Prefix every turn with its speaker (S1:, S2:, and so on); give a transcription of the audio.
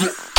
S1: Yeah.